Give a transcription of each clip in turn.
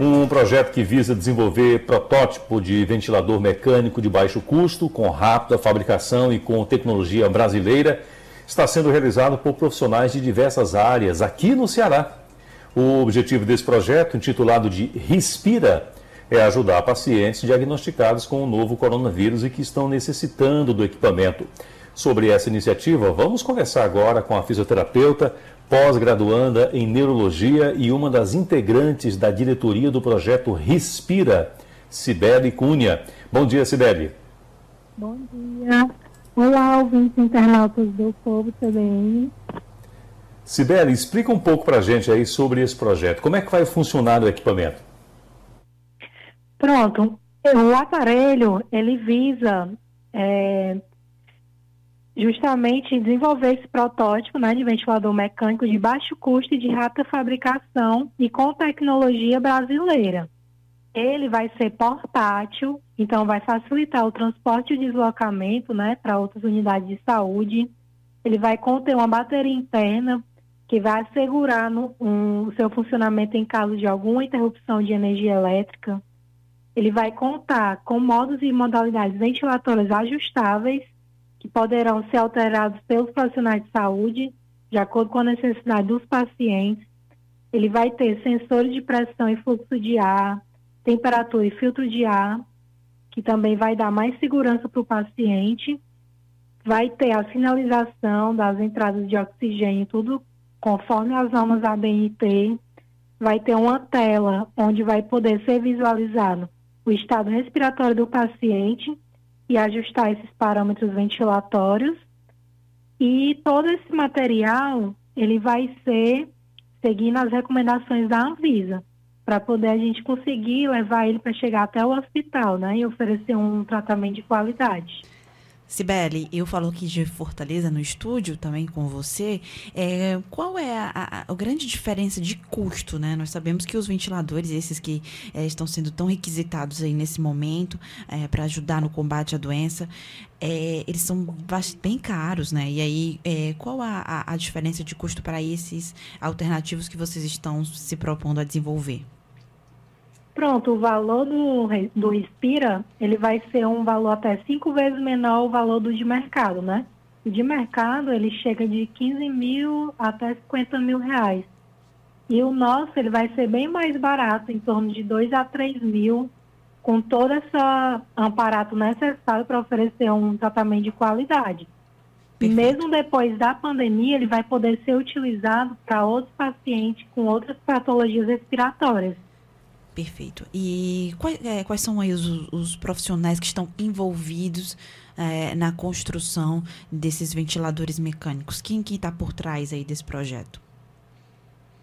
Um projeto que visa desenvolver protótipo de ventilador mecânico de baixo custo, com rápida fabricação e com tecnologia brasileira, está sendo realizado por profissionais de diversas áreas aqui no Ceará. O objetivo desse projeto, intitulado de Respira, é ajudar pacientes diagnosticados com o novo coronavírus e que estão necessitando do equipamento. Sobre essa iniciativa, vamos conversar agora com a fisioterapeuta, pós-graduanda em neurologia e uma das integrantes da diretoria do projeto Respira, Cibele Cunha. Bom dia, Cibele. Bom dia. Olá, ouvintes internautas do Povo CBN. Cibele, explica um pouco para a gente aí sobre esse projeto. Como é que vai funcionar o equipamento? Pronto. O aparelho, ele visa é, justamente desenvolver esse protótipo né, de ventilador mecânico de baixo custo e de rápida fabricação e com tecnologia brasileira. Ele vai ser portátil, então vai facilitar o transporte e o deslocamento né, para outras unidades de saúde. Ele vai conter uma bateria interna que vai assegurar no, um, o seu funcionamento em caso de alguma interrupção de energia elétrica. Ele vai contar com modos e modalidades ventilatórias ajustáveis que poderão ser alterados pelos profissionais de saúde, de acordo com a necessidade dos pacientes. Ele vai ter sensores de pressão e fluxo de ar, temperatura e filtro de ar, que também vai dar mais segurança para o paciente. Vai ter a sinalização das entradas de oxigênio, tudo conforme as normas ABNT. Vai ter uma tela onde vai poder ser visualizado o estado respiratório do paciente e ajustar esses parâmetros ventilatórios. E todo esse material, ele vai ser seguindo as recomendações da Anvisa, para poder a gente conseguir levar ele para chegar até o hospital, né, e oferecer um tratamento de qualidade. Sibeli, eu falo aqui de Fortaleza no estúdio também com você. É, qual é a, a, a, grande diferença de custo, né? Nós sabemos que os ventiladores, esses que é, estão sendo tão requisitados aí nesse momento é, para ajudar no combate à doença, é, eles são bem caros, né? E aí, é, qual a, a diferença de custo para esses alternativos que vocês estão se propondo a desenvolver? Pronto, o valor do, do Respira, ele vai ser um valor até cinco vezes menor o valor do de mercado, né? O de mercado, ele chega de 15 mil até 50 mil reais. E o nosso, ele vai ser bem mais barato, em torno de 2 a 3 mil, com todo esse aparato necessário para oferecer um tratamento de qualidade. Perfeito. Mesmo depois da pandemia, ele vai poder ser utilizado para outros pacientes com outras patologias respiratórias. Perfeito. E quais, é, quais são aí os, os, profissionais que estão envolvidos é, na construção desses ventiladores mecânicos? Quem que está por trás aí desse projeto?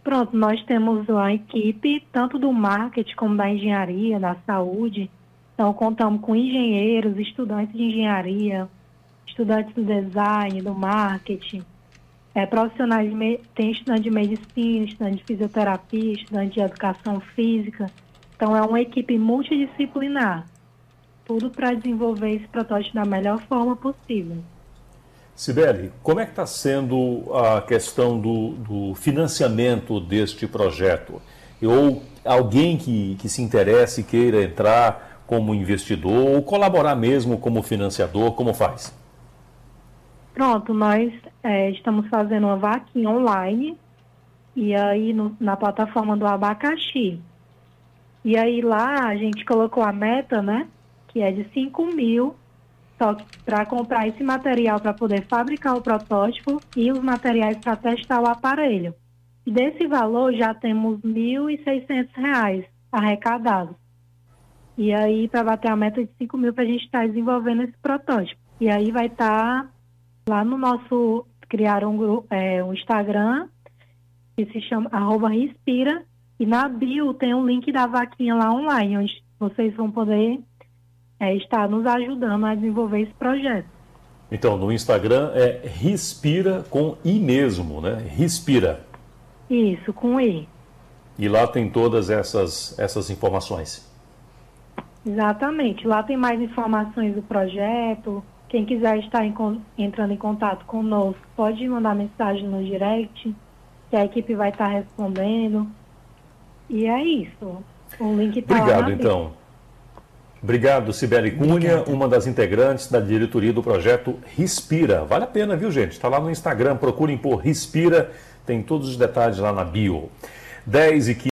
Pronto, nós temos uma equipe tanto do marketing como da engenharia, da saúde. Então, contamos com engenheiros, estudantes de engenharia, estudantes do design, do marketing, é, profissionais, de, tem estudante de medicina, estudante de fisioterapia, estudante de educação física. Então, é uma equipe multidisciplinar, tudo para desenvolver esse protótipo da melhor forma possível. Sibeli, como é que está sendo a questão do, do, financiamento deste projeto? Ou alguém que, que se interesse queira entrar como investidor ou colaborar mesmo como financiador, como faz? Pronto, nós é, estamos fazendo uma vaquinha online e aí no, na plataforma do Abacaxi. E aí lá a gente colocou a meta, né? Que é de 5 mil só para comprar esse material para poder fabricar o protótipo e os materiais para testar o aparelho. Desse valor já temos R$ 1.600 arrecadados. E aí, para bater a meta de 5 mil, para a gente estar tá desenvolvendo esse protótipo. E aí vai estar tá lá no nosso. Criar um, é, um Instagram que se chama arroba Respira e na bio tem um link da vaquinha lá online, onde vocês vão poder é, estar nos ajudando a desenvolver esse projeto. Então, no Instagram é Respira com I mesmo, né? Respira. Isso, com I. E lá tem todas essas, essas informações. Exatamente. Lá tem mais informações do projeto. Quem quiser estar em, entrando em contato conosco, pode mandar mensagem no direct, que a equipe vai estar respondendo. E é isso. O link está Obrigado, então. Obrigado, Sibeli Cunha, Obrigada. uma das integrantes da diretoria do projeto Respira. Vale a pena, viu, gente? Está lá no Instagram, procurem por Respira, tem todos os detalhes lá na bio. 10 e 15.